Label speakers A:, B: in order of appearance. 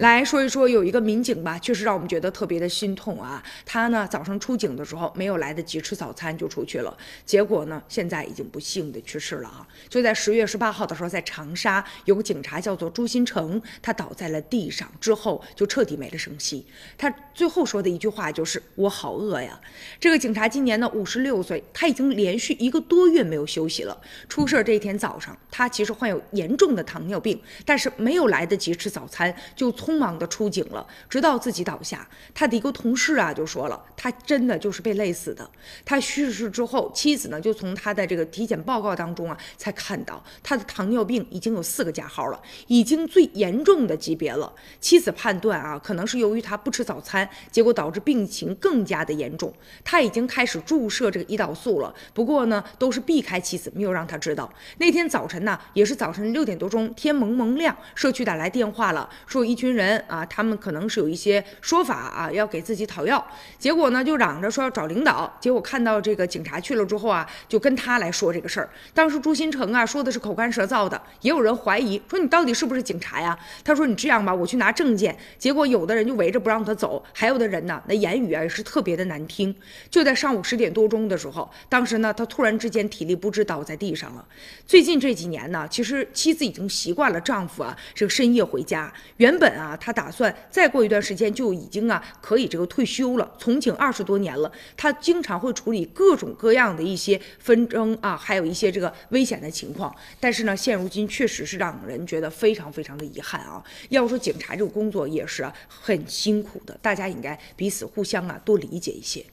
A: 来说一说，有一个民警吧，确实让我们觉得特别的心痛啊。他呢早上出警的时候没有来得及吃早餐就出去了，结果呢现在已经不幸的去世了啊。就在十月十八号的时候，在长沙有个警察叫做朱新成，他倒在了地上之后就彻底没了声息。他最后说的一句话就是“我好饿呀”。这个警察今年呢五十六岁，他已经连续一个多月没有休息了。出事这一天早上，他其实患有严重的糖尿病，但是没有来得及吃早餐就匆忙的出警了，直到自己倒下。他的一个同事啊就说了，他真的就是被累死的。他去世之后，妻子呢就从他的这个体检报告当中啊才看到他的糖尿病已经有四个加号了，已经最严重的级别了。妻子判断啊，可能是由于他不吃早餐，结果导致病情更加的严重。他已经开始注射这个胰岛素了，不过呢都是避开妻子，没有让他知道。那天早晨呢，也是早晨六点多钟，天蒙蒙亮，社区打来电话了，说一群人啊。他们可能是有一些说法啊，要给自己讨要，结果呢就嚷着说要找领导，结果看到这个警察去了之后啊，就跟他来说这个事儿。当时朱新成啊说的是口干舌燥的，也有人怀疑说你到底是不是警察呀？他说你这样吧，我去拿证件。结果有的人就围着不让他走，还有的人呢，那言语啊也是特别的难听。就在上午十点多钟的时候，当时呢他突然之间体力不支倒在地上了。最近这几年呢，其实妻子已经习惯了丈夫啊这个深夜回家，原本 啊他打。算再过一段时间就已经啊可以这个退休了，从警二十多年了，他经常会处理各种各样的一些纷争啊，还有一些这个危险的情况。但是呢，现如今确实是让人觉得非常非常的遗憾啊。要说警察这个工作也是很辛苦的，大家应该彼此互相啊多理解一些。